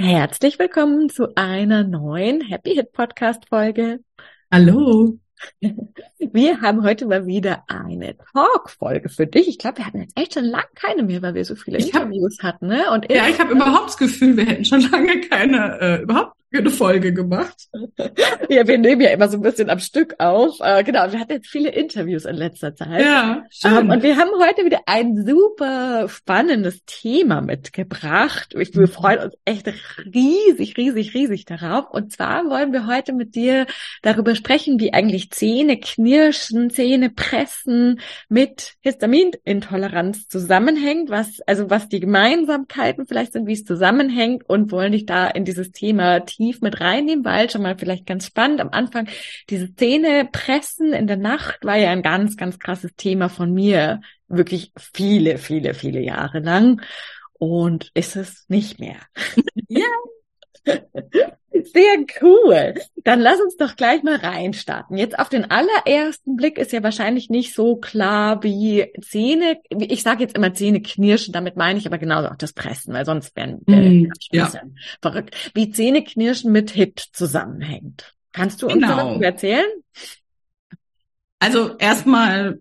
Herzlich willkommen zu einer neuen Happy Hit Podcast Folge. Hallo. Wir haben heute mal wieder eine Talk-Folge für dich. Ich glaube, wir hatten jetzt echt schon lange keine mehr, weil wir so viele ich Interviews hab, hatten. Ne? Und ja, ich habe überhaupt das Gefühl, wir hätten schon lange keine, äh, überhaupt eine Folge gemacht. ja, wir nehmen ja immer so ein bisschen am Stück auf. Äh, genau, wir hatten jetzt viele Interviews in letzter Zeit. Ja, schön. Ähm, und wir haben heute wieder ein super spannendes Thema mitgebracht. Ich, wir freuen uns echt riesig, riesig, riesig darauf. Und zwar wollen wir heute mit dir darüber sprechen, wie eigentlich Zähne knirschen, Zähne pressen mit Histaminintoleranz zusammenhängt, was, also was die Gemeinsamkeiten vielleicht sind, wie es zusammenhängt und wollen dich da in dieses Thema tief mit reinnehmen, weil schon mal vielleicht ganz spannend am Anfang diese Zähne pressen in der Nacht war ja ein ganz, ganz krasses Thema von mir. Wirklich viele, viele, viele Jahre lang. Und ist es nicht mehr. Ja. Sehr cool. Dann lass uns doch gleich mal reinstarten. Jetzt auf den allerersten Blick ist ja wahrscheinlich nicht so klar wie Zähne. Ich sage jetzt immer Zähne knirschen, damit meine ich aber genauso auch das Pressen, weil sonst wären wir mm, ja. verrückt. Wie Zähne knirschen mit Hit zusammenhängt. Kannst du uns genau. darüber erzählen? Also erstmal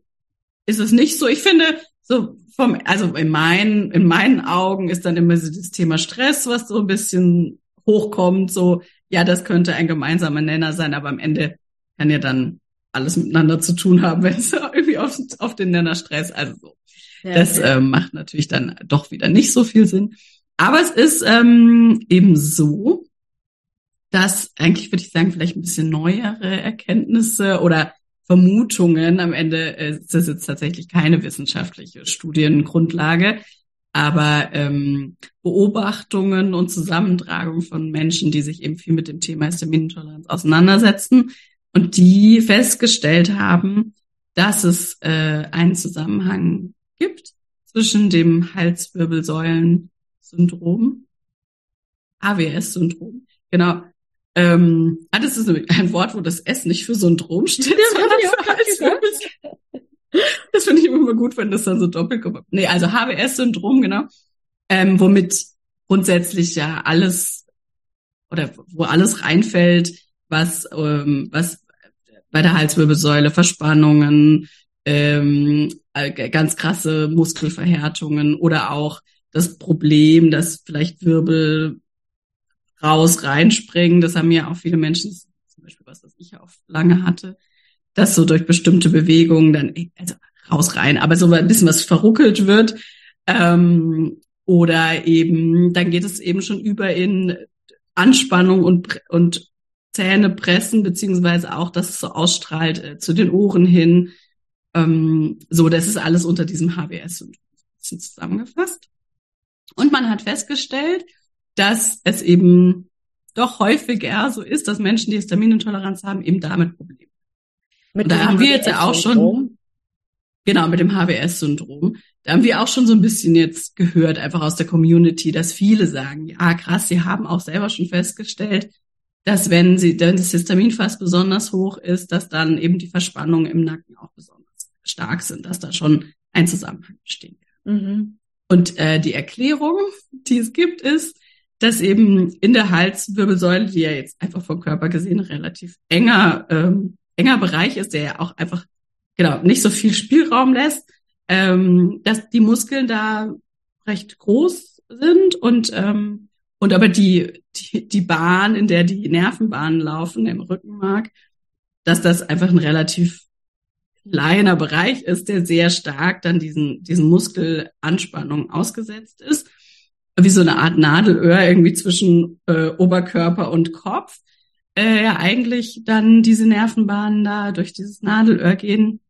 ist es nicht so. Ich finde, so vom, also in meinen, in meinen Augen ist dann immer so das Thema Stress, was so ein bisschen hochkommt, so, ja, das könnte ein gemeinsamer Nenner sein, aber am Ende kann ja dann alles miteinander zu tun haben, wenn es irgendwie auf, auf den Nenner Stress, also so. Ja, das ja. Ähm, macht natürlich dann doch wieder nicht so viel Sinn. Aber es ist ähm, eben so, dass eigentlich würde ich sagen, vielleicht ein bisschen neuere Erkenntnisse oder Vermutungen. Am Ende äh, ist das jetzt tatsächlich keine wissenschaftliche Studiengrundlage, aber ähm, Beobachtungen und Zusammentragung von Menschen, die sich eben viel mit dem Thema Histaminintoleranz auseinandersetzen und die festgestellt haben, dass es äh, einen Zusammenhang gibt zwischen dem Halswirbelsäulen-Syndrom, AWS-Syndrom, genau. Ähm, ah, das ist ein Wort, wo das S nicht für Syndrom steht, sondern für Halswirbelsäulen. Ich immer gut, wenn das dann so doppelt kommt. Nee, also HBS-Syndrom, genau. Ähm, womit grundsätzlich ja alles oder wo alles reinfällt, was, ähm, was bei der Halswirbelsäule Verspannungen, ähm, äh, ganz krasse Muskelverhärtungen oder auch das Problem, dass vielleicht Wirbel raus reinspringen. Das haben ja auch viele Menschen, zum Beispiel was, was ich ja oft lange hatte, dass so durch bestimmte Bewegungen dann, also raus rein, aber so ein bisschen was verruckelt wird. Ähm, oder eben, dann geht es eben schon über in Anspannung und, und Zähne pressen, beziehungsweise auch, dass es so ausstrahlt äh, zu den Ohren hin. Ähm, so, das ist alles unter diesem HBS-Syndrom zusammengefasst. Und man hat festgestellt, dass es eben doch häufiger so ist, dass Menschen, die Histaminintoleranz haben, eben damit Probleme mit da haben wir jetzt ja auch schon, genau, mit dem HBS-Syndrom. Da haben wir auch schon so ein bisschen jetzt gehört, einfach aus der Community, dass viele sagen, ja krass, sie haben auch selber schon festgestellt, dass wenn sie, wenn das Histamin fast besonders hoch ist, dass dann eben die Verspannungen im Nacken auch besonders stark sind, dass da schon ein Zusammenhang besteht. Mhm. Und äh, die Erklärung, die es gibt, ist, dass eben in der Halswirbelsäule, die ja jetzt einfach vom Körper gesehen relativ enger ähm, enger Bereich ist, der ja auch einfach genau nicht so viel Spielraum lässt, ähm, dass die Muskeln da recht groß sind und ähm, und aber die, die die Bahn, in der die Nervenbahnen laufen im Rückenmark, dass das einfach ein relativ kleiner Bereich ist, der sehr stark dann diesen diesen Muskelanspannungen ausgesetzt ist, wie so eine Art Nadelöhr irgendwie zwischen äh, Oberkörper und Kopf. Äh, ja, eigentlich dann diese Nervenbahnen da durch dieses Nadelöhr gehen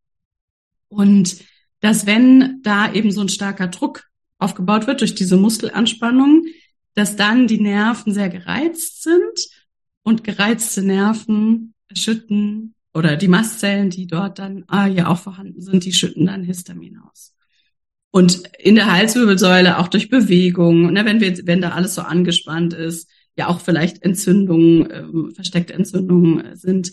und dass wenn da eben so ein starker Druck aufgebaut wird durch diese Muskelanspannung, dass dann die Nerven sehr gereizt sind und gereizte Nerven schütten oder die Mastzellen, die dort dann ah, ja auch vorhanden sind, die schütten dann Histamin aus. Und in der Halswirbelsäule auch durch Bewegung, ne, wenn wir, wenn da alles so angespannt ist, ja auch vielleicht Entzündungen, ähm, versteckte Entzündungen äh, sind,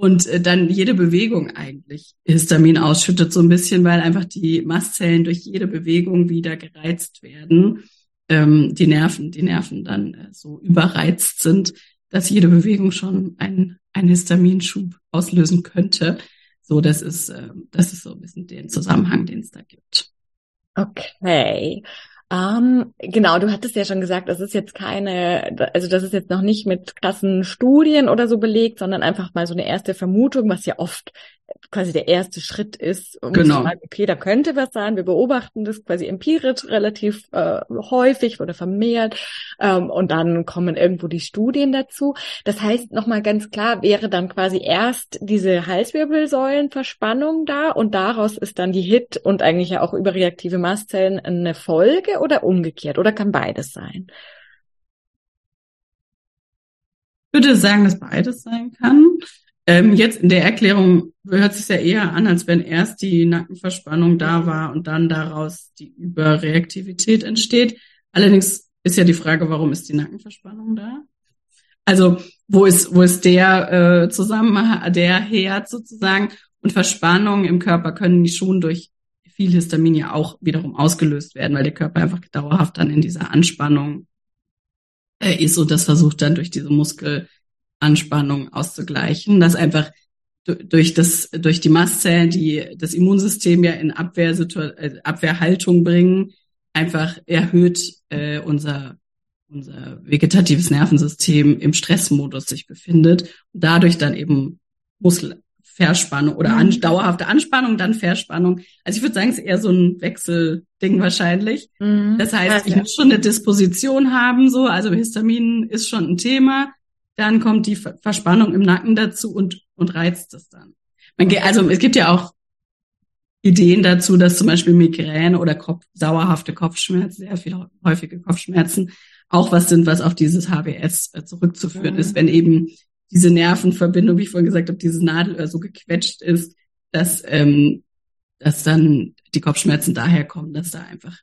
und äh, dann jede Bewegung eigentlich Histamin ausschüttet so ein bisschen, weil einfach die Mastzellen durch jede Bewegung wieder gereizt werden, ähm, die Nerven, die Nerven dann äh, so überreizt sind, dass jede Bewegung schon ein, ein Histaminschub auslösen könnte. So, das ist, äh, das ist so ein bisschen den Zusammenhang, den es da gibt. Okay. Um, ähm, genau, du hattest ja schon gesagt, das ist jetzt keine, also das ist jetzt noch nicht mit krassen Studien oder so belegt, sondern einfach mal so eine erste Vermutung, was ja oft quasi der erste Schritt ist, um genau. zu sagen, okay, da könnte was sein. Wir beobachten das quasi empirisch relativ äh, häufig oder vermehrt ähm, und dann kommen irgendwo die Studien dazu. Das heißt, nochmal ganz klar, wäre dann quasi erst diese Halswirbelsäulenverspannung da und daraus ist dann die HIT und eigentlich ja auch überreaktive Mastzellen eine Folge oder umgekehrt oder kann beides sein? Ich würde sagen, dass beides sein kann. Ähm, jetzt in der Erklärung hört sich ja eher an, als wenn erst die Nackenverspannung da war und dann daraus die Überreaktivität entsteht. Allerdings ist ja die Frage, warum ist die Nackenverspannung da? Also wo ist wo ist der äh, Zusammenhang, der Herd sozusagen und Verspannungen im Körper können schon durch viel Histamin ja auch wiederum ausgelöst werden, weil der Körper einfach dauerhaft dann in dieser Anspannung äh, ist und das versucht dann durch diese Muskel Anspannung auszugleichen, dass einfach durch das, durch die Mastzellen, die das Immunsystem ja in Abwehr, äh, Abwehrhaltung bringen, einfach erhöht äh, unser, unser vegetatives Nervensystem im Stressmodus sich befindet und dadurch dann eben Muskelverspannung oder an, mhm. dauerhafte Anspannung, dann Verspannung. Also ich würde sagen, es ist eher so ein Wechselding wahrscheinlich. Mhm. Das heißt, ich muss schon eine Disposition haben, so, also Histamin ist schon ein Thema dann kommt die Verspannung im Nacken dazu und, und reizt es dann. Man also es gibt ja auch Ideen dazu, dass zum Beispiel Migräne oder Kopf, sauerhafte Kopfschmerzen, sehr viele häufige Kopfschmerzen, auch was sind, was auf dieses HBS äh, zurückzuführen mhm. ist, wenn eben diese Nervenverbindung, wie ich vorhin gesagt habe, dieses Nadelöhr so gequetscht ist, dass, ähm, dass dann die Kopfschmerzen daher kommen, dass da einfach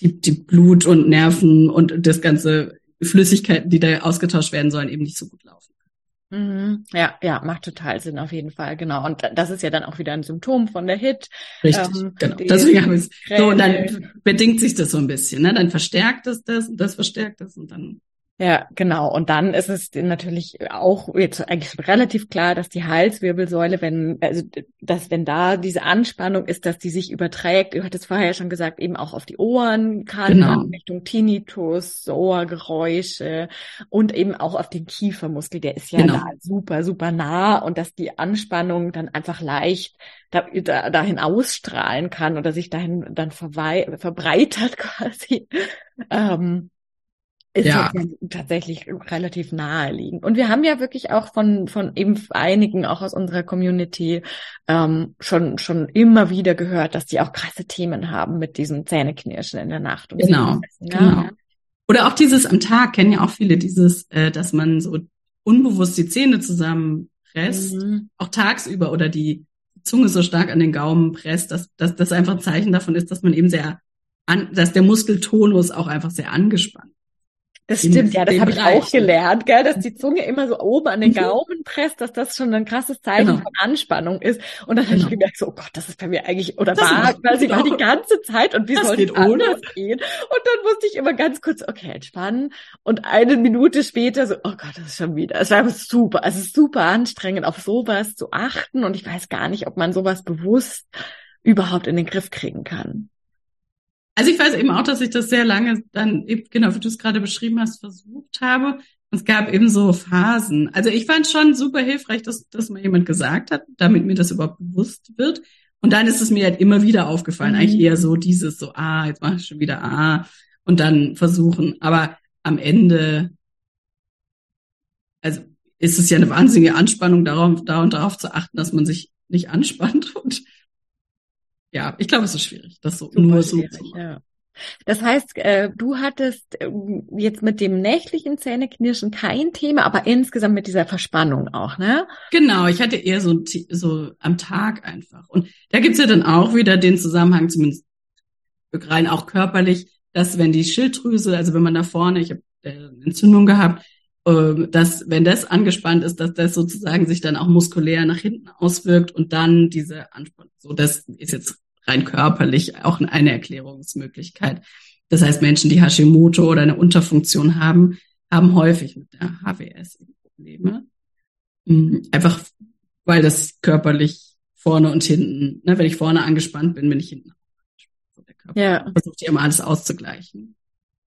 die, die Blut und Nerven und das ganze Flüssigkeiten, die da ausgetauscht werden sollen, eben nicht so gut laufen. Mhm. Ja, ja, macht total Sinn auf jeden Fall, genau. Und das ist ja dann auch wieder ein Symptom von der HIT. Richtig, ähm, genau. Deswegen habe ich so und dann bedingt sich das so ein bisschen, ne? Dann verstärkt es das und das verstärkt es und dann ja, genau. Und dann ist es natürlich auch jetzt eigentlich relativ klar, dass die Halswirbelsäule, wenn, also, dass wenn da diese Anspannung ist, dass die sich überträgt, du hattest vorher schon gesagt, eben auch auf die Ohren kann, genau. Richtung Tinnitus, Ohrgeräusche und eben auch auf den Kiefermuskel, der ist ja genau. da super, super nah und dass die Anspannung dann einfach leicht da, da, dahin ausstrahlen kann oder sich dahin dann verbreitert quasi. Ähm, ist ja. tatsächlich relativ naheliegend. Und wir haben ja wirklich auch von, von eben einigen, auch aus unserer Community, ähm, schon, schon immer wieder gehört, dass die auch krasse Themen haben mit diesem Zähneknirschen in der Nacht. Und genau, ja. genau. Oder auch dieses am Tag kennen ja auch viele dieses, äh, dass man so unbewusst die Zähne zusammenpresst, mhm. auch tagsüber oder die Zunge so stark an den Gaumen presst, dass, dass das einfach ein Zeichen davon ist, dass man eben sehr an, dass der Muskeltonus auch einfach sehr angespannt das stimmt, ja, das habe ich auch gelernt, gell, dass die Zunge immer so oben an den mhm. Gaumen presst, dass das schon ein krasses Zeichen genau. von Anspannung ist. Und dann genau. habe ich gemerkt, so, oh Gott, das ist bei mir eigentlich, oder das war quasi genau. die ganze Zeit und wie das soll es anders gehen? Und dann musste ich immer ganz kurz, okay, entspannen. Und eine Minute später so, oh Gott, das ist schon wieder. Es war super, es ist super anstrengend, auf sowas zu achten. Und ich weiß gar nicht, ob man sowas bewusst überhaupt in den Griff kriegen kann. Also ich weiß eben auch, dass ich das sehr lange dann, eben, genau wie du es gerade beschrieben hast, versucht habe. Und es gab eben so Phasen. Also ich fand schon super hilfreich, dass, dass mal jemand gesagt hat, damit mir das überhaupt bewusst wird. Und dann ist es mir halt immer wieder aufgefallen, mhm. eigentlich eher so dieses so, ah, jetzt mache ich schon wieder ah und dann versuchen. Aber am Ende, also ist es ja eine wahnsinnige Anspannung darauf, da und darauf zu achten, dass man sich nicht anspannt. Und ja, ich glaube, es ist schwierig, das so Super nur so zu machen. Ja. Das heißt, äh, du hattest äh, jetzt mit dem nächtlichen Zähneknirschen kein Thema, aber insgesamt mit dieser Verspannung auch, ne? Genau, ich hatte eher so, so am Tag einfach. Und da gibt's ja dann auch wieder den Zusammenhang, zumindest rein auch körperlich, dass wenn die Schilddrüse, also wenn man da vorne, ich habe äh, Entzündung gehabt, dass wenn das angespannt ist, dass das sozusagen sich dann auch muskulär nach hinten auswirkt und dann diese Anspannung. So, das ist jetzt rein körperlich auch eine Erklärungsmöglichkeit. Das heißt, Menschen, die Hashimoto oder eine Unterfunktion haben, haben häufig mit der HWS Probleme. Mhm, einfach weil das körperlich vorne und hinten, ne, wenn ich vorne angespannt bin, bin ich hinten. Der Körper ja. versucht ja immer alles auszugleichen.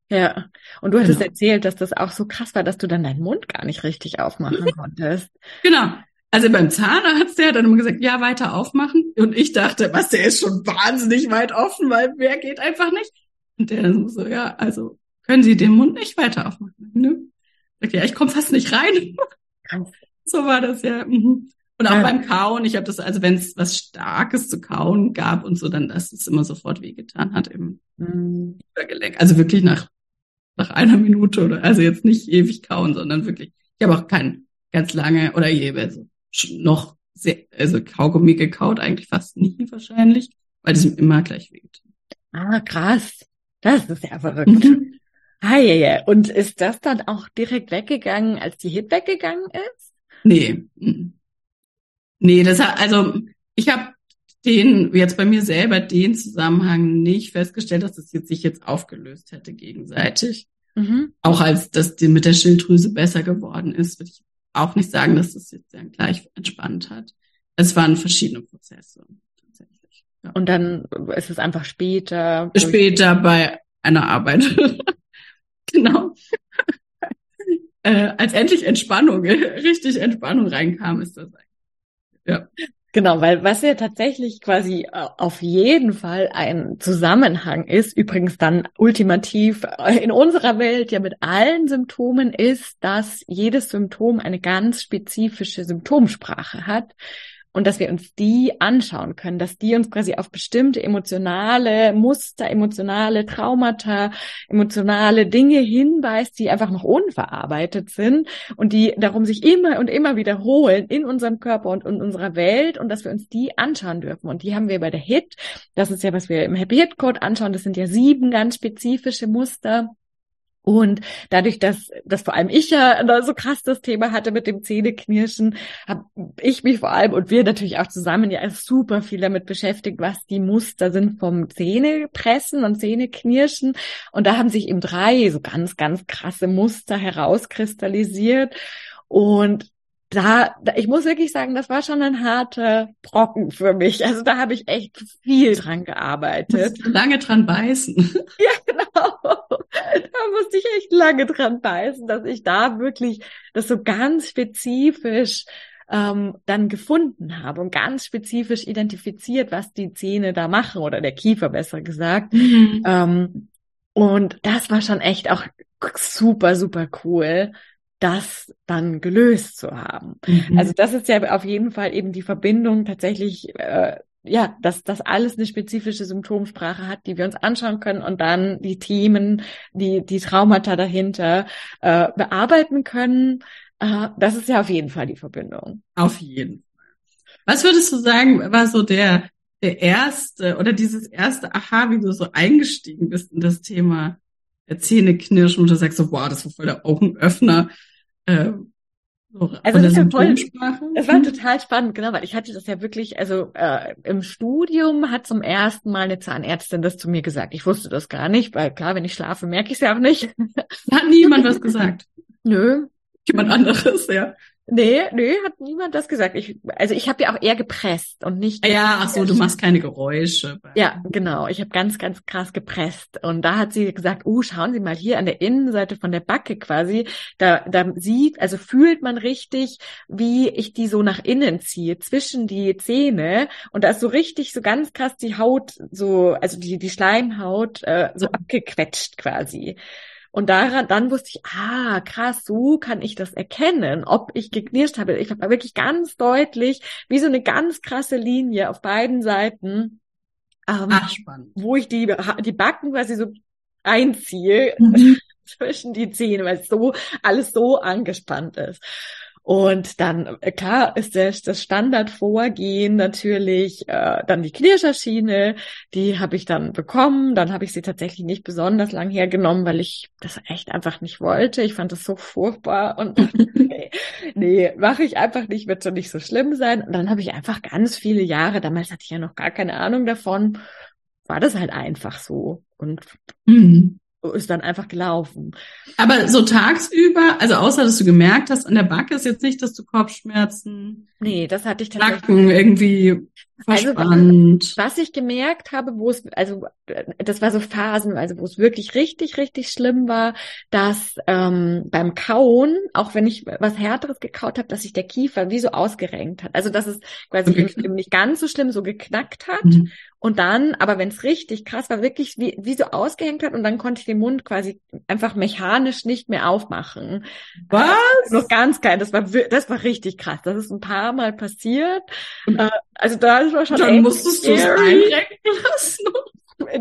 Ja, und du hattest genau. erzählt, dass das auch so krass war, dass du dann deinen Mund gar nicht richtig aufmachen konntest. Genau. Also beim Zahnarzt, der hat dann immer gesagt, ja, weiter aufmachen. Und ich dachte, was, der ist schon wahnsinnig weit offen, weil wer geht einfach nicht. Und der so, ja, also können Sie den Mund nicht weiter aufmachen? Ne? Sagt, ja, ich komme fast nicht rein. so war das ja. Mhm. Und auch ja. beim Kauen, ich habe das, also wenn es was Starkes zu kauen gab und so, dann dass es immer sofort wehgetan hat im mhm. Übergelenk. Also wirklich nach nach einer Minute oder also jetzt nicht ewig kauen, sondern wirklich. Ich habe auch kein ganz lange oder je also noch sehr, also Kaugummi gekaut eigentlich fast nie wahrscheinlich, weil es immer gleich weht. Ah, krass. Das ist ja verrückt. Mhm. Ah, ja, ja. Und ist das dann auch direkt weggegangen, als die Hit weggegangen ist? Nee. Mhm. Nee, das hat, also ich habe den, jetzt bei mir selber den Zusammenhang nicht festgestellt, dass das jetzt sich jetzt aufgelöst hätte gegenseitig. Mhm. Auch als das mit der Schilddrüse besser geworden ist, würde ich auch nicht sagen, dass das jetzt dann gleich entspannt hat. Es waren verschiedene Prozesse tatsächlich. Ja. Und dann ist es einfach später. Später bei einer Arbeit. genau. äh, als endlich Entspannung, richtig Entspannung reinkam, ist das eigentlich. Ja. Genau, weil was ja tatsächlich quasi äh, auf jeden Fall ein Zusammenhang ist, übrigens dann ultimativ äh, in unserer Welt ja mit allen Symptomen ist, dass jedes Symptom eine ganz spezifische Symptomsprache hat und dass wir uns die anschauen können, dass die uns quasi auf bestimmte emotionale Muster, emotionale Traumata, emotionale Dinge hinweist, die einfach noch unverarbeitet sind und die darum sich immer und immer wiederholen in unserem Körper und in unserer Welt und dass wir uns die anschauen dürfen. Und die haben wir bei der HIT. Das ist ja, was wir im Happy Hit Code anschauen. Das sind ja sieben ganz spezifische Muster und dadurch, dass, dass vor allem ich ja so krass das Thema hatte mit dem Zähneknirschen, habe ich mich vor allem und wir natürlich auch zusammen ja super viel damit beschäftigt, was die Muster sind vom Zähnepressen und Zähneknirschen. Und da haben sich eben drei so ganz, ganz krasse Muster herauskristallisiert. Und da, da, ich muss wirklich sagen, das war schon ein harter Brocken für mich. Also da habe ich echt viel dran gearbeitet. Lange dran beißen. Ja, genau. Da musste ich echt lange dran beißen, dass ich da wirklich das so ganz spezifisch ähm, dann gefunden habe und ganz spezifisch identifiziert, was die Zähne da machen oder der Kiefer besser gesagt. Mhm. Ähm, und das war schon echt auch super, super cool das dann gelöst zu haben. Mhm. Also das ist ja auf jeden Fall eben die Verbindung tatsächlich, äh, ja, dass das alles eine spezifische Symptomsprache hat, die wir uns anschauen können und dann die Themen, die die Traumata dahinter äh, bearbeiten können. Äh, das ist ja auf jeden Fall die Verbindung. Auf jeden Fall. Was würdest du sagen, war so der der erste oder dieses erste Aha, wie du so eingestiegen bist in das Thema Zähneknirschen und du sagst so, wow, das war voll der Augenöffner. Äh, so also das, war voll, das war total spannend, genau, weil ich hatte das ja wirklich, also äh, im Studium hat zum ersten Mal eine Zahnärztin das zu mir gesagt. Ich wusste das gar nicht, weil klar, wenn ich schlafe, merke ich es ja auch nicht. Hat niemand was gesagt? Nö. Jemand anderes, ja. Nee, nee, hat niemand das gesagt. Ich, also ich habe ja auch eher gepresst und nicht. Ja, ach so, du machst keine Geräusche. Ja, genau. Ich habe ganz, ganz krass gepresst. Und da hat sie gesagt, uh, schauen Sie mal hier an der Innenseite von der Backe quasi. Da, da sieht, also fühlt man richtig, wie ich die so nach innen ziehe, zwischen die Zähne. Und da ist so richtig, so ganz krass die Haut, so, also die, die Schleimhaut, äh, so abgequetscht quasi. Und daran, dann wusste ich, ah, krass, so kann ich das erkennen, ob ich geknirscht habe. Ich habe wirklich ganz deutlich, wie so eine ganz krasse Linie auf beiden Seiten, ähm, Ach, wo ich die, die Backen quasi so einziehe mhm. zwischen die Zähne, weil es so alles so angespannt ist. Und dann, äh, klar, ist das, das Standardvorgehen natürlich äh, dann die Knirscherschiene, die habe ich dann bekommen. Dann habe ich sie tatsächlich nicht besonders lang hergenommen, weil ich das echt einfach nicht wollte. Ich fand das so furchtbar und nee, nee mache ich einfach nicht, wird schon nicht so schlimm sein. Und dann habe ich einfach ganz viele Jahre, damals hatte ich ja noch gar keine Ahnung davon, war das halt einfach so. Und mhm ist dann einfach gelaufen. Aber so tagsüber, also außer dass du gemerkt hast, an der Backe ist jetzt nicht, dass du Kopfschmerzen. Nee, das hatte ich tatsächlich. Nacken irgendwie verspannt. Also, was ich gemerkt habe, wo es, also das war so Phasen, also wo es wirklich richtig, richtig schlimm war, dass ähm, beim Kauen, auch wenn ich was Härteres gekaut habe, dass sich der Kiefer wie so ausgerenkt hat. Also dass es quasi okay. nicht ganz so schlimm so geknackt hat. Mhm. Und dann, aber wenn es richtig krass war, wirklich wie, wie so ausgehängt hat und dann konnte ich den Mund quasi einfach mechanisch nicht mehr aufmachen. Was? Also, noch ganz geil. Das war, das war richtig krass. Das ist ein paar Mal passiert. Äh, also da war schon Dann musstest du es einrenken lassen.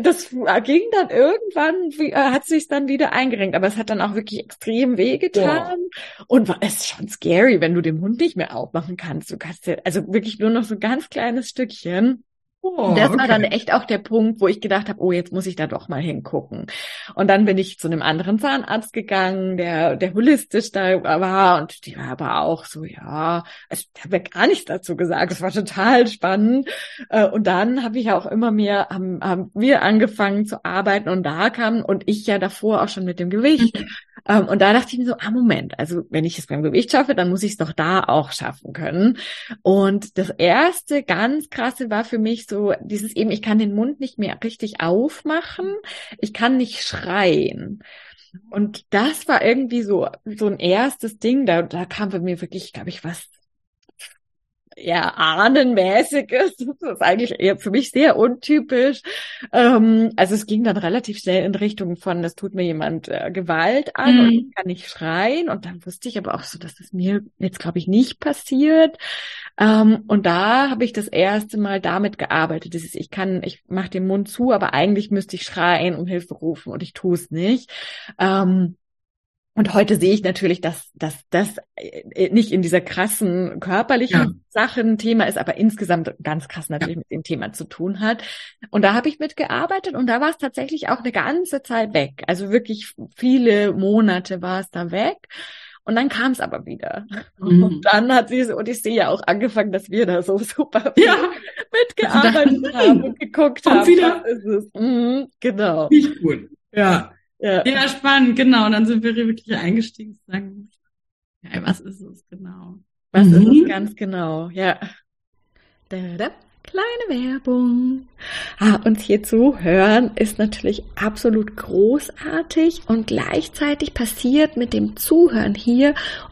Das ging dann irgendwann, wie, äh, hat sich dann wieder eingerenkt, aber es hat dann auch wirklich extrem wehgetan ja. und war, es ist schon scary, wenn du den Mund nicht mehr aufmachen kannst. Du kannst ja, also wirklich nur noch so ein ganz kleines Stückchen. Oh, das okay. war dann echt auch der Punkt, wo ich gedacht habe, oh, jetzt muss ich da doch mal hingucken. Und dann bin ich zu einem anderen Zahnarzt gegangen, der, der holistisch da war und die war aber auch so, ja, also ich habe ja gar nichts dazu gesagt. Es war total spannend. Äh, und dann habe ich auch immer mehr, haben, haben wir angefangen zu arbeiten und da kam und ich ja davor auch schon mit dem Gewicht. Mhm. Ähm, und da dachte ich mir so, ah, Moment, also wenn ich es beim Gewicht schaffe, dann muss ich es doch da auch schaffen können. Und das erste ganz krasse war für mich so dieses eben, ich kann den Mund nicht mehr richtig aufmachen, ich kann nicht schreien. Und das war irgendwie so, so ein erstes Ding, da, da kam bei mir wirklich, glaube ich, was ja, ahnenmäßiges. Das ist eigentlich eher für mich sehr untypisch. Ähm, also es ging dann relativ schnell in Richtung von, es tut mir jemand äh, Gewalt an mhm. und ich kann nicht schreien. Und dann wusste ich aber auch so, dass das mir jetzt, glaube ich, nicht passiert. Ähm, und da habe ich das erste Mal damit gearbeitet. Das ist, ich kann, ich mache den Mund zu, aber eigentlich müsste ich schreien und Hilfe rufen und ich tue es nicht. Ähm, und heute sehe ich natürlich, dass, dass das äh, nicht in dieser krassen körperlichen ja. Sache ein Thema ist, aber insgesamt ganz krass natürlich ja. mit dem Thema zu tun hat. Und da habe ich mitgearbeitet und da war es tatsächlich auch eine ganze Zeit weg. Also wirklich viele Monate war es da weg. Und dann kam es aber wieder. Mhm. Und dann hat diese Odyssee ja auch angefangen, dass wir da so super ja. mitgearbeitet haben und geguckt haben. Wieder. Was ist es? Mhm, genau. Nicht gut. Ja. Ja. ja, spannend, genau. Und dann sind wir wirklich eingestiegen zu sagen, ja, was ist es genau? Was mhm. ist es ganz genau? Ja. Da, da kleine Werbung. Ah, uns hier zuhören ist natürlich absolut großartig und gleichzeitig passiert mit dem Zuhören hier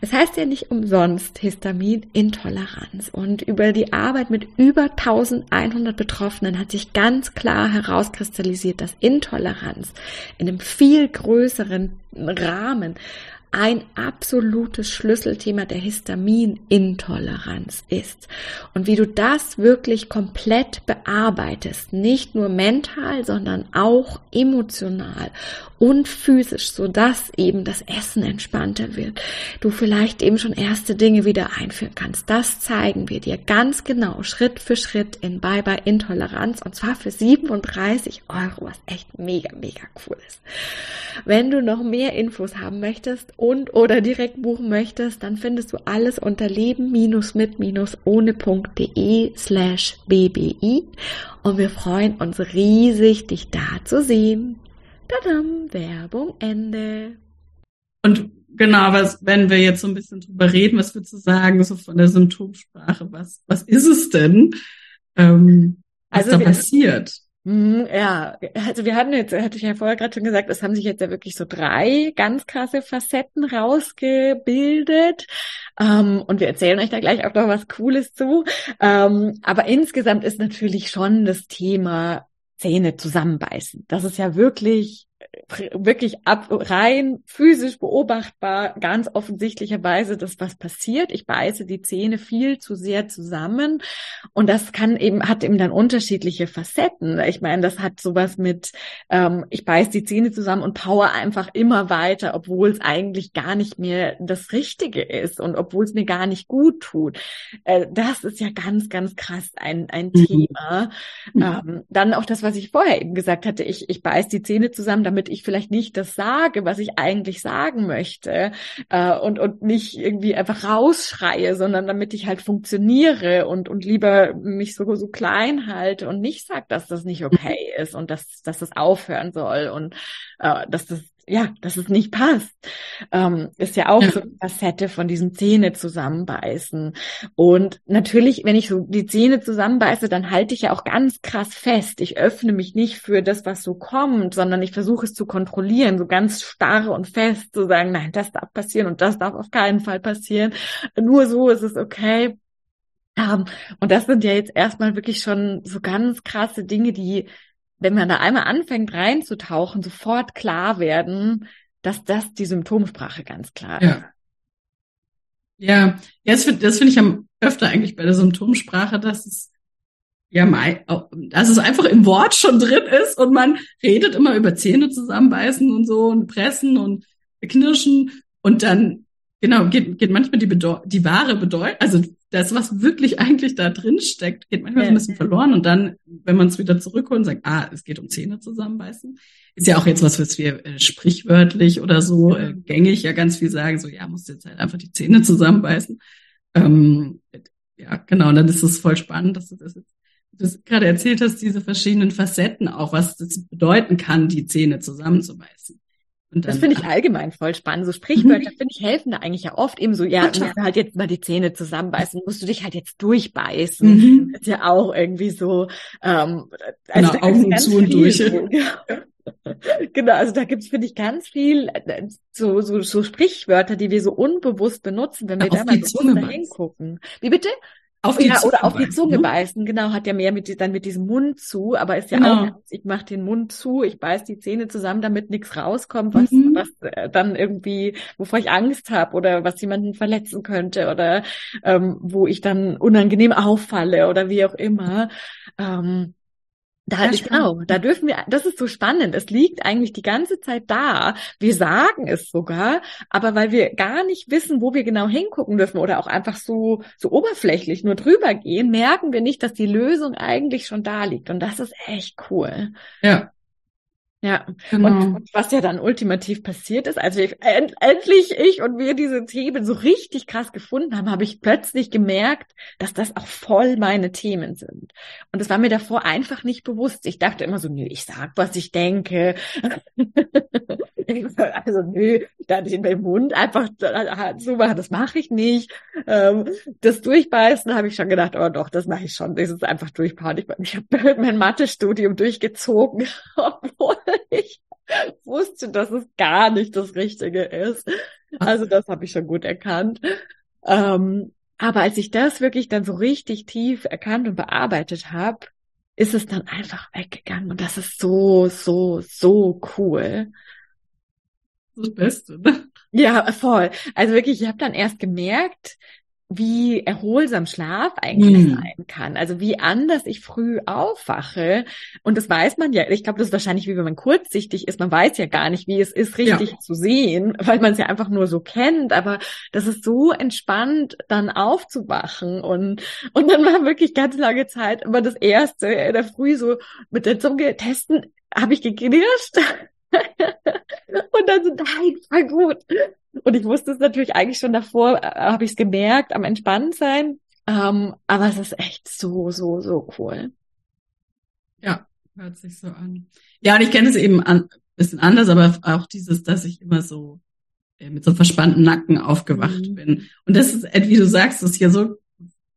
Es heißt ja nicht umsonst Histaminintoleranz. Und über die Arbeit mit über 1100 Betroffenen hat sich ganz klar herauskristallisiert, dass Intoleranz in einem viel größeren Rahmen ein absolutes Schlüsselthema der Histaminintoleranz ist. Und wie du das wirklich komplett bearbeitest, nicht nur mental, sondern auch emotional und physisch, so dass eben das Essen entspannter wird. Du vielleicht eben schon erste Dinge wieder einführen kannst. Das zeigen wir dir ganz genau, Schritt für Schritt in Bye Bye Intoleranz und zwar für 37 Euro, was echt mega, mega cool ist. Wenn du noch mehr Infos haben möchtest und oder direkt buchen möchtest, dann findest du alles unter leben-mit-ohne.de slash bbi und wir freuen uns riesig, dich da zu sehen. Tadam, Werbung Ende. Und genau, was, wenn wir jetzt so ein bisschen drüber reden, was würdest du sagen, so von der Symptomsprache, was, was ist es denn, ähm, was also da passiert? Mhm, ja, also wir hatten jetzt, hatte ich ja vorher gerade schon gesagt, es haben sich jetzt ja wirklich so drei ganz krasse Facetten rausgebildet. Ähm, und wir erzählen euch da gleich auch noch was Cooles zu. Ähm, aber insgesamt ist natürlich schon das Thema Zähne zusammenbeißen. Das ist ja wirklich wirklich ab, rein physisch beobachtbar, ganz offensichtlicherweise, dass was passiert. Ich beiße die Zähne viel zu sehr zusammen und das kann eben, hat eben dann unterschiedliche Facetten. Ich meine, das hat sowas mit, ähm, ich beiße die Zähne zusammen und power einfach immer weiter, obwohl es eigentlich gar nicht mehr das Richtige ist und obwohl es mir gar nicht gut tut. Äh, das ist ja ganz, ganz krass ein, ein mhm. Thema. Mhm. Ähm, dann auch das, was ich vorher eben gesagt hatte, ich, ich beiße die Zähne zusammen, damit ich vielleicht nicht das sage, was ich eigentlich sagen möchte äh, und, und nicht irgendwie einfach rausschreie, sondern damit ich halt funktioniere und, und lieber mich so, so klein halte und nicht sage, dass das nicht okay ist und dass, dass das aufhören soll und äh, dass das ja, dass es nicht passt, ähm, ist ja auch ja. so eine Facette von diesem Zähne zusammenbeißen. Und natürlich, wenn ich so die Zähne zusammenbeiße, dann halte ich ja auch ganz krass fest. Ich öffne mich nicht für das, was so kommt, sondern ich versuche es zu kontrollieren, so ganz starr und fest zu sagen, nein, das darf passieren und das darf auf keinen Fall passieren. Nur so ist es okay. Um, und das sind ja jetzt erstmal wirklich schon so ganz krasse Dinge, die wenn man da einmal anfängt reinzutauchen, sofort klar werden, dass das die Symptomsprache ganz klar ist. Ja, ja das finde find ich am öfter eigentlich bei der Symptomsprache, dass es ja mal, dass es einfach im Wort schon drin ist und man redet immer über Zähne zusammenbeißen und so und pressen und knirschen und dann genau geht, geht manchmal die, Bedeu die wahre Bedeutung, also das, was wirklich eigentlich da drin steckt, geht manchmal so ein bisschen verloren. Und dann, wenn man es wieder zurückholt und sagt, ah, es geht um Zähne zusammenbeißen, ist ja auch jetzt was, was wir äh, sprichwörtlich oder so äh, gängig ja ganz viel sagen, so, ja, musst du jetzt halt einfach die Zähne zusammenbeißen. Ähm, ja, genau. Und dann ist es voll spannend, dass du das jetzt das gerade erzählt hast, diese verschiedenen Facetten auch, was das bedeuten kann, die Zähne zusammenzubeißen. Dann, das finde ich allgemein voll spannend. So Sprichwörter, finde ich, helfen da eigentlich ja oft eben so, ja, musst du halt jetzt mal die Zähne zusammenbeißen, musst du dich halt jetzt durchbeißen. Mhm. Ist ja auch irgendwie so, ähm, also genau, Augen zu und durch. genau, also da gibt's finde ich, ganz viel äh, so, so, so Sprichwörter, die wir so unbewusst benutzen, wenn wir da mal so hingucken. Wie bitte? Auf die ja, Zunge oder auf die Zunge ne? beißen, genau, hat ja mehr mit, dann mit diesem Mund zu, aber ist ja genau. auch, ich mache den Mund zu, ich beiß die Zähne zusammen, damit nichts rauskommt, was, mhm. was äh, dann irgendwie, wovor ich Angst habe oder was jemanden verletzen könnte oder ähm, wo ich dann unangenehm auffalle oder wie auch immer. Ähm, da, ja, genau, da dürfen wir, das ist so spannend. Es liegt eigentlich die ganze Zeit da. Wir sagen es sogar, aber weil wir gar nicht wissen, wo wir genau hingucken dürfen oder auch einfach so, so oberflächlich nur drüber gehen, merken wir nicht, dass die Lösung eigentlich schon da liegt. Und das ist echt cool. Ja. Ja, genau. und, und, was ja dann ultimativ passiert ist, als wir end, endlich ich und wir diese Themen so richtig krass gefunden haben, habe ich plötzlich gemerkt, dass das auch voll meine Themen sind. Und das war mir davor einfach nicht bewusst. Ich dachte immer so, nö, ich sag, was ich denke. also nö, da den beim Mund einfach machen, das mache ich nicht. Ähm, das Durchbeißen habe ich schon gedacht, aber oh doch, das mache ich schon. Das ist einfach durchbauen. Ich, ich habe mein Mathestudium durchgezogen, obwohl ich wusste, dass es gar nicht das Richtige ist. Also das habe ich schon gut erkannt. Ähm, aber als ich das wirklich dann so richtig tief erkannt und bearbeitet habe, ist es dann einfach weggegangen. Und das ist so, so, so cool das Beste, ne? Ja, voll. Also wirklich, ich habe dann erst gemerkt, wie erholsam Schlaf eigentlich mm. sein kann. Also wie anders ich früh aufwache. Und das weiß man ja. Ich glaube, das ist wahrscheinlich wie wenn man kurzsichtig ist. Man weiß ja gar nicht, wie es ist, richtig ja. zu sehen, weil man es ja einfach nur so kennt. Aber das ist so entspannt, dann aufzuwachen. Und, und dann war wirklich ganz lange Zeit immer das erste in der Früh so mit der Zunge testen, habe ich geknirscht. und dann so, nein, voll gut. Und ich wusste es natürlich eigentlich schon davor, äh, habe ich es gemerkt, am Entspanntsein. Ähm, aber es ist echt so, so, so cool. Ja, hört sich so an. Ja, und ich kenne es eben ein bisschen anders, aber auch dieses, dass ich immer so äh, mit so verspannten Nacken aufgewacht mhm. bin. Und das ist, wie du sagst, das ist ja so,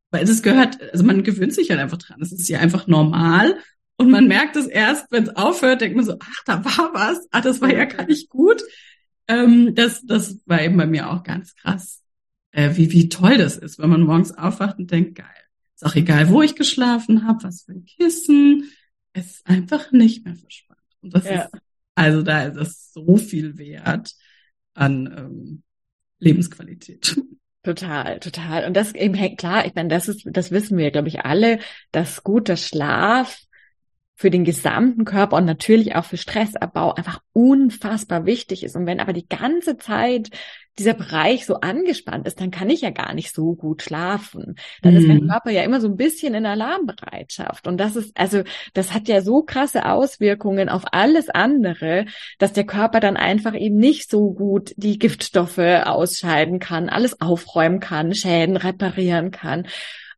weil es gehört, also man gewöhnt sich halt einfach dran. Es ist ja einfach normal. Und man merkt es erst, wenn es aufhört, denkt man so, ach, da war was, ach, das war ja gar nicht gut. Ähm, das, das war eben bei mir auch ganz krass, äh, wie, wie toll das ist, wenn man morgens aufwacht und denkt, geil, ist auch egal, wo ich geschlafen habe, was für ein Kissen, es ist einfach nicht mehr verspannt. Und das ja. ist, also da ist es so viel wert an ähm, Lebensqualität. Total, total. Und das eben klar, ich meine, das ist, das wissen wir, glaube ich, alle, dass guter Schlaf für den gesamten Körper und natürlich auch für Stressabbau einfach unfassbar wichtig ist. Und wenn aber die ganze Zeit dieser Bereich so angespannt ist, dann kann ich ja gar nicht so gut schlafen. Dann mhm. ist mein mhm. Körper ja immer so ein bisschen in Alarmbereitschaft. Und das ist, also, das hat ja so krasse Auswirkungen auf alles andere, dass der Körper dann einfach eben nicht so gut die Giftstoffe ausscheiden kann, alles aufräumen kann, Schäden reparieren kann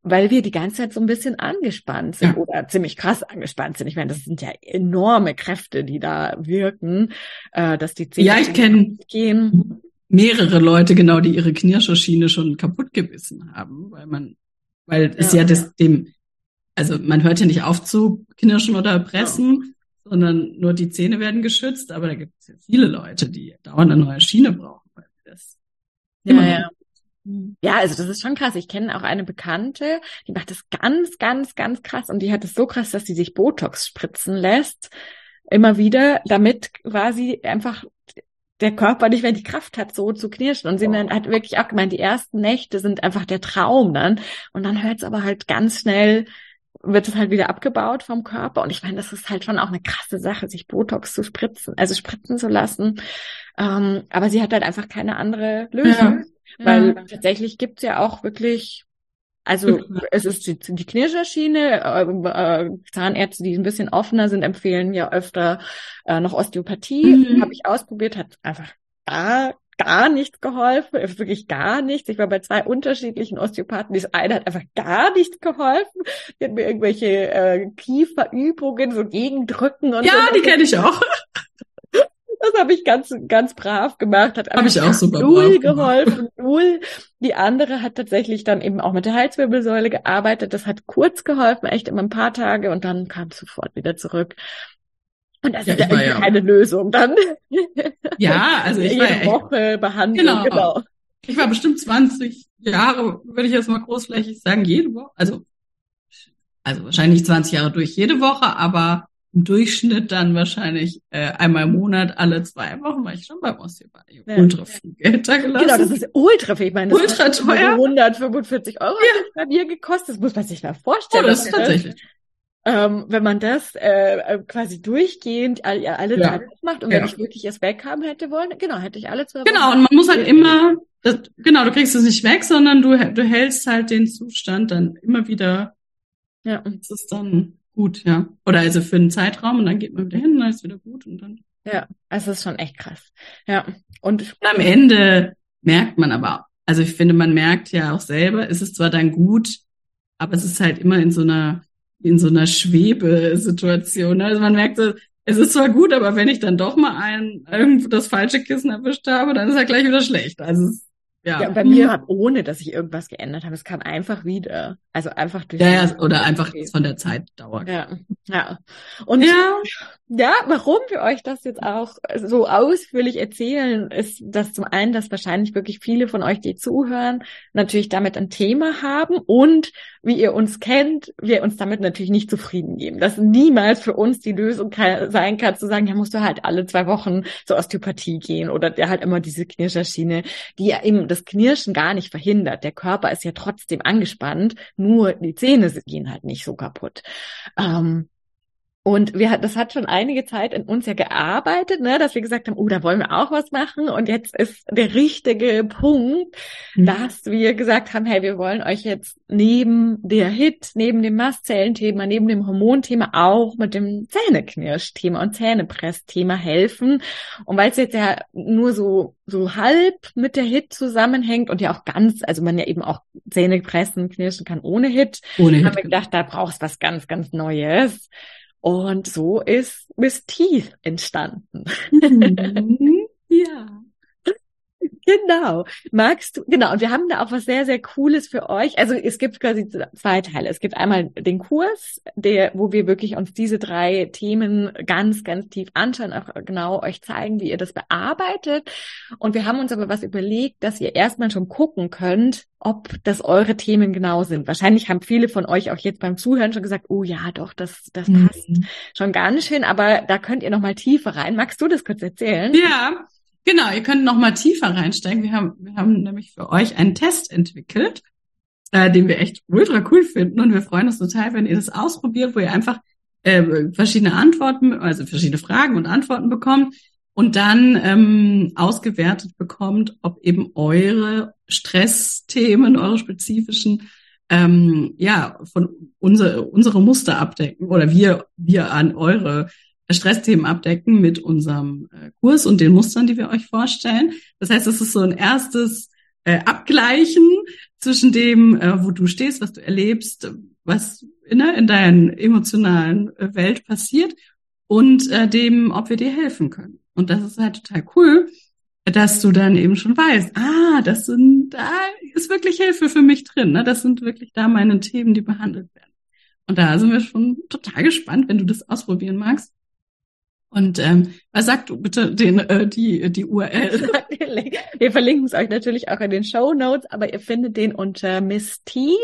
weil wir die ganze Zeit so ein bisschen angespannt sind ja. oder ziemlich krass angespannt sind. Ich meine, das sind ja enorme Kräfte, die da wirken, äh, dass die Zähne ja, ich kenne gehen. mehrere Leute genau, die ihre Knirscherschiene schon kaputt gebissen haben, weil man, weil ja, es ja, das dem, also man hört ja nicht auf zu knirschen oder pressen, ja. sondern nur die Zähne werden geschützt, aber da gibt es ja viele Leute, die dauernd eine neue Schiene brauchen, weil das ja, ja. Ja, also das ist schon krass. Ich kenne auch eine Bekannte, die macht das ganz, ganz, ganz krass und die hat es so krass, dass sie sich Botox spritzen lässt, immer wieder, damit quasi einfach der Körper nicht mehr die Kraft hat, so zu knirschen. Und sie hat wirklich auch gemeint, die ersten Nächte sind einfach der Traum dann. Und dann hört es aber halt ganz schnell, wird es halt wieder abgebaut vom Körper. Und ich meine, das ist halt schon auch eine krasse Sache, sich Botox zu spritzen, also spritzen zu lassen. Ähm, aber sie hat halt einfach keine andere Lösung. Ja. Weil ja. tatsächlich gibt's ja auch wirklich, also es ist die, die Knirscherschiene, äh, äh, Zahnärzte, die ein bisschen offener sind, empfehlen ja öfter äh, noch Osteopathie. Mhm. Habe ich ausprobiert, hat einfach gar gar nichts geholfen, wirklich gar nichts. Ich war bei zwei unterschiedlichen Osteopathen. Das eine hat einfach gar nichts geholfen. Die hat mir irgendwelche äh, Kieferübungen, so Gegendrücken und ja, so. Ja, die kenne ich auch. Das habe ich ganz, ganz brav gemacht. Hat habe ich auch super null geholfen, null. Die andere hat tatsächlich dann eben auch mit der Halswirbelsäule gearbeitet. Das hat kurz geholfen, echt immer ein paar Tage und dann kam es sofort wieder zurück. Und das ja, ist ja irgendwie ja. keine Lösung dann. Ja, also ich Jede war Woche Behandlung, genau. genau. Ich war bestimmt 20 Jahre, würde ich jetzt mal großflächig sagen, jede Woche. Also, also wahrscheinlich 20 Jahre durch jede Woche, aber im Durchschnitt dann wahrscheinlich äh, einmal im Monat, alle zwei Wochen war ich schon beim Osteopathen. Ja. Ultra viel Geld da gelassen. Genau, das ist ultra viel. Ich meine, das ultra teuer. 145 Euro ja. hat bei mir gekostet. Das muss man sich mal vorstellen. Oh, das ist tatsächlich. Ähm, wenn man das äh, äh quasi durchgehend alle, alle ja. Zeit macht und ja. wenn ich wirklich es weghaben hätte wollen, genau, hätte ich alle zwei Wochen. Genau, und man muss halt immer, das, genau, du kriegst es nicht weg, sondern du, du hältst halt den Zustand dann immer wieder. Ja. Das ist dann gut, ja. Oder also für einen Zeitraum und dann geht man wieder hin, dann ist wieder gut und dann. Ja, es ist schon echt krass. Ja. Und, und am Ende merkt man aber, also ich finde, man merkt ja auch selber, es ist zwar dann gut, aber es ist halt immer in so einer, in so einer Schwebesituation. Also man merkt so, es ist zwar gut, aber wenn ich dann doch mal ein, irgendwo das falsche Kissen erwischt habe, dann ist er gleich wieder schlecht. Also es Ja. ja, bei mir, ohne dass ich irgendwas geändert habe, es kam einfach wieder. Also einfach durch. Ja, ja oder einfach von der Zeitdauer. Ja, ja. Und ja. ja, warum wir euch das jetzt auch so ausführlich erzählen, ist, dass zum einen, dass wahrscheinlich wirklich viele von euch, die zuhören, natürlich damit ein Thema haben und wie ihr uns kennt, wir uns damit natürlich nicht zufrieden geben. Dass niemals für uns die Lösung kann, sein kann, zu sagen, ja, musst du halt alle zwei Wochen zur Osteopathie gehen oder der halt immer diese Knirscherschiene, die ja eben das Knirschen gar nicht verhindert. Der Körper ist ja trotzdem angespannt, nur die Zähne gehen halt nicht so kaputt. Ähm, und wir, das hat schon einige Zeit in uns ja gearbeitet, ne, dass wir gesagt haben, oh, da wollen wir auch was machen. Und jetzt ist der richtige Punkt, mhm. dass wir gesagt haben, hey, wir wollen euch jetzt neben der Hit, neben dem Mastzellenthema, neben dem Hormonthema auch mit dem Zähneknirsch-Thema und Zähnepress-Thema helfen. Und weil es jetzt ja nur so, so halb mit der Hit zusammenhängt und ja auch ganz, also man ja eben auch Zähne pressen, knirschen kann ohne Hit, ohne Hit haben wir genau. gedacht, da brauchst was ganz, ganz Neues. Und so ist Miss Teeth entstanden. Mhm. ja. Genau. Magst du, genau. Und wir haben da auch was sehr, sehr Cooles für euch. Also es gibt quasi zwei Teile. Es gibt einmal den Kurs, der, wo wir wirklich uns diese drei Themen ganz, ganz tief anschauen, auch genau euch zeigen, wie ihr das bearbeitet. Und wir haben uns aber was überlegt, dass ihr erstmal schon gucken könnt, ob das eure Themen genau sind. Wahrscheinlich haben viele von euch auch jetzt beim Zuhören schon gesagt, oh ja, doch, das, das mhm. passt schon ganz schön, aber da könnt ihr noch mal tiefer rein. Magst du das kurz erzählen? Ja, Genau, ihr könnt noch mal tiefer reinsteigen. Wir haben, wir haben nämlich für euch einen Test entwickelt, äh, den wir echt ultra cool finden und wir freuen uns total, wenn ihr das ausprobiert, wo ihr einfach äh, verschiedene Antworten, also verschiedene Fragen und Antworten bekommt und dann ähm, ausgewertet bekommt, ob eben eure Stressthemen, eure spezifischen ähm, ja von unsere unsere Muster abdecken oder wir wir an eure Stressthemen abdecken mit unserem äh, Kurs und den Mustern, die wir euch vorstellen. Das heißt, es ist so ein erstes äh, Abgleichen zwischen dem, äh, wo du stehst, was du erlebst, was in, ne, in deiner emotionalen äh, Welt passiert und äh, dem, ob wir dir helfen können. Und das ist halt total cool, dass du dann eben schon weißt, ah, das sind, da ist wirklich Hilfe für mich drin. Ne? Das sind wirklich da meine Themen, die behandelt werden. Und da sind wir schon total gespannt, wenn du das ausprobieren magst. Und ähm, was sagt du bitte den, äh, die, die URL? Wir verlinken es euch natürlich auch in den Show Notes, aber ihr findet den unter missteeth.de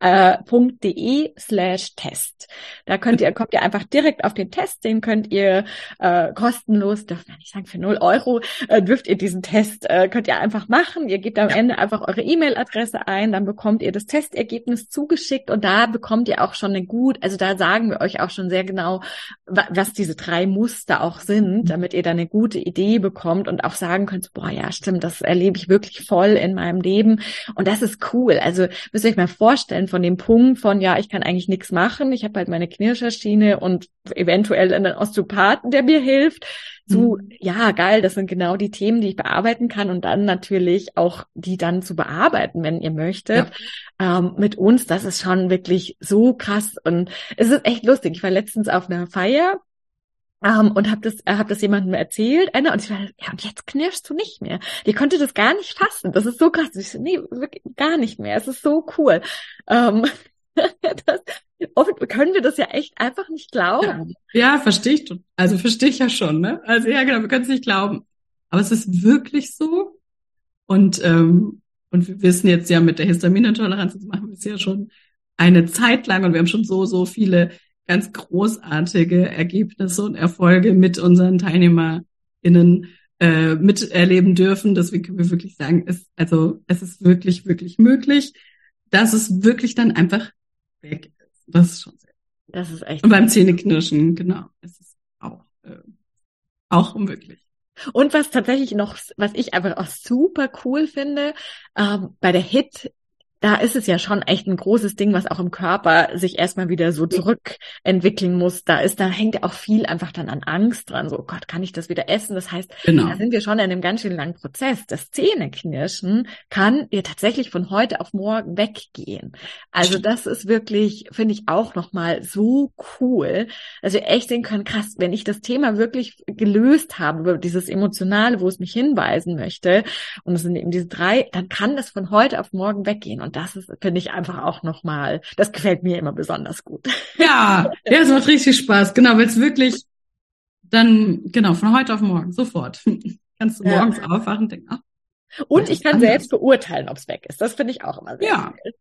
äh, slash Test. Da könnt ihr, kommt ihr einfach direkt auf den Test, den könnt ihr äh, kostenlos, darf man nicht sagen, für null Euro äh, dürft ihr diesen Test, äh, könnt ihr einfach machen. Ihr gebt am ja. Ende einfach eure E-Mail-Adresse ein, dann bekommt ihr das Testergebnis zugeschickt und da bekommt ihr auch schon eine gut, also da sagen wir euch auch schon sehr genau, was diese drei Muster auch sind, damit ihr da eine gute Idee bekommt und auch sagen könnt, boah, ja, stimmt, das erlebe ich wirklich voll in meinem Leben. Und das ist cool. Also müsst ihr euch mal vorstellen, von dem Punkt von, ja, ich kann eigentlich nichts machen, ich habe halt meine Knirscherschiene und eventuell einen Osteopathen, der mir hilft, zu, mhm. ja, geil, das sind genau die Themen, die ich bearbeiten kann und dann natürlich auch die dann zu bearbeiten, wenn ihr möchtet. Ja. Ähm, mit uns, das ist schon wirklich so krass und es ist echt lustig. Ich war letztens auf einer Feier um, ähm, und habe das, äh, hab das jemandem erzählt, einer, und ich war, ja, und jetzt knirschst du nicht mehr. Die konnte das gar nicht fassen. Das ist so krass. Ich so, nee, wirklich gar nicht mehr. Es ist so cool. Um, das, oft können wir das ja echt einfach nicht glauben. Ja, ja verstehe ich. Also verstehe ich ja schon, ne? Also ja, genau, wir können es nicht glauben. Aber es ist wirklich so. Und, ähm, und wir wissen jetzt ja mit der Histaminintoleranz, das machen wir es ja schon eine Zeit lang und wir haben schon so, so viele ganz großartige Ergebnisse und Erfolge mit unseren TeilnehmerInnen äh, miterleben dürfen. Deswegen können wir wirklich sagen, es, also es ist wirklich, wirklich möglich, dass es wirklich dann einfach weg ist. Das ist schon sehr cool. Das ist echt. Und beim Zähneknirschen, genau. Es ist auch, äh, auch unmöglich. Und was tatsächlich noch, was ich einfach auch super cool finde, ähm, bei der HIT da ist es ja schon echt ein großes Ding, was auch im Körper sich erstmal wieder so zurückentwickeln muss. Da ist, da hängt ja auch viel einfach dann an Angst dran. So, oh Gott, kann ich das wieder essen? Das heißt, genau. da sind wir schon in einem ganz schön langen Prozess. Das Zähneknirschen kann ihr tatsächlich von heute auf morgen weggehen. Also das ist wirklich, finde ich auch nochmal so cool, dass wir echt sehen können, krass, wenn ich das Thema wirklich gelöst habe, über dieses Emotionale, wo es mich hinweisen möchte, und es sind eben diese drei, dann kann das von heute auf morgen weggehen. Und das ist, finde ich, einfach auch nochmal, das gefällt mir immer besonders gut. Ja, ja, es macht richtig Spaß. Genau, weil es wirklich dann, genau, von heute auf morgen, sofort. Kannst du morgens ja. aufwachen und denken, ach, und ich kann anders. selbst beurteilen, ob es weg ist. Das finde ich auch immer sehr Ja, cool.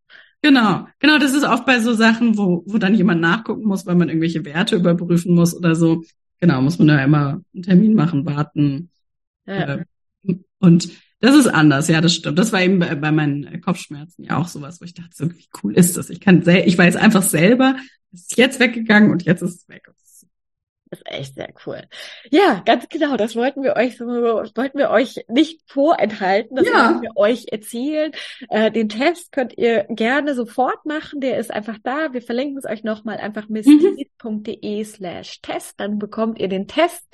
genau. Genau, das ist oft bei so Sachen, wo, wo dann jemand nachgucken muss, weil man irgendwelche Werte überprüfen muss oder so. Genau, muss man da immer einen Termin machen, warten. Ja. Äh, und das ist anders, ja, das stimmt. Das war eben bei, bei meinen Kopfschmerzen ja auch sowas, wo ich dachte, so, wie cool ist das? Ich kann, ich weiß einfach selber, es ist jetzt weggegangen und jetzt ist es weg. Das ist echt sehr cool. Ja, ganz genau. Das wollten wir euch so, wollten wir euch nicht vorenthalten. Das ja. wollten wir euch erzählen. Äh, den Test könnt ihr gerne sofort machen. Der ist einfach da. Wir verlinken es euch nochmal einfach missdies.de mhm. slash Test. Dann bekommt ihr den Test.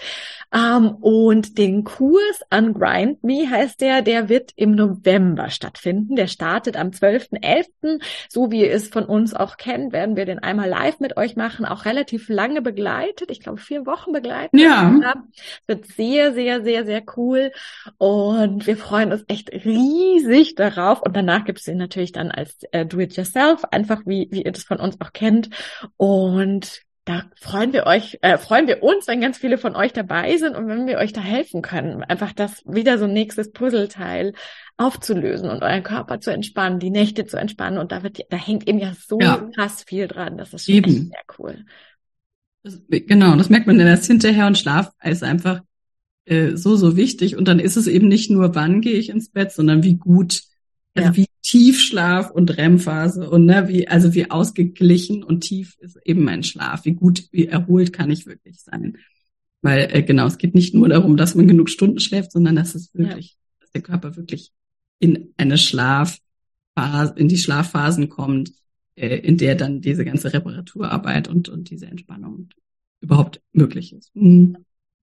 Ähm, und den Kurs an Grind Me heißt der, der wird im November stattfinden. Der startet am 12.11. So wie ihr es von uns auch kennt, werden wir den einmal live mit euch machen. Auch relativ lange begleitet. Ich glaube, vier Wochen begleitet ja. Wird sehr, sehr, sehr, sehr cool. Und wir freuen uns echt riesig darauf. Und danach gibt es ihn natürlich dann als äh, Do-it-yourself, einfach wie, wie ihr das von uns auch kennt. Und da freuen wir euch, äh, freuen wir uns, wenn ganz viele von euch dabei sind und wenn wir euch da helfen können, einfach das wieder so ein nächstes Puzzleteil aufzulösen und euren Körper zu entspannen, die Nächte zu entspannen und da wird, da hängt eben ja so ja. krass viel dran. Das ist schon sehr cool. Das, genau, das merkt man dann erst hinterher und Schlaf ist einfach äh, so, so wichtig. Und dann ist es eben nicht nur, wann gehe ich ins Bett, sondern wie gut, also ja. wie Tiefschlaf und REM-Phase und ne, wie, also wie ausgeglichen und tief ist eben mein Schlaf, wie gut, wie erholt kann ich wirklich sein. Weil, äh, genau, es geht nicht nur darum, dass man genug Stunden schläft, sondern dass es wirklich, ja. dass der Körper wirklich in eine Schlafphase, in die Schlafphasen kommt, in der dann diese ganze Reparaturarbeit und, und diese Entspannung überhaupt möglich ist. Mhm.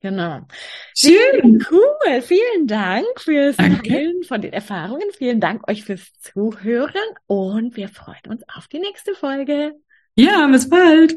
Genau. Schön. Cool. Vielen Dank fürs Danke. Teilen von den Erfahrungen. Vielen Dank euch fürs Zuhören und wir freuen uns auf die nächste Folge. Ja, bis bald.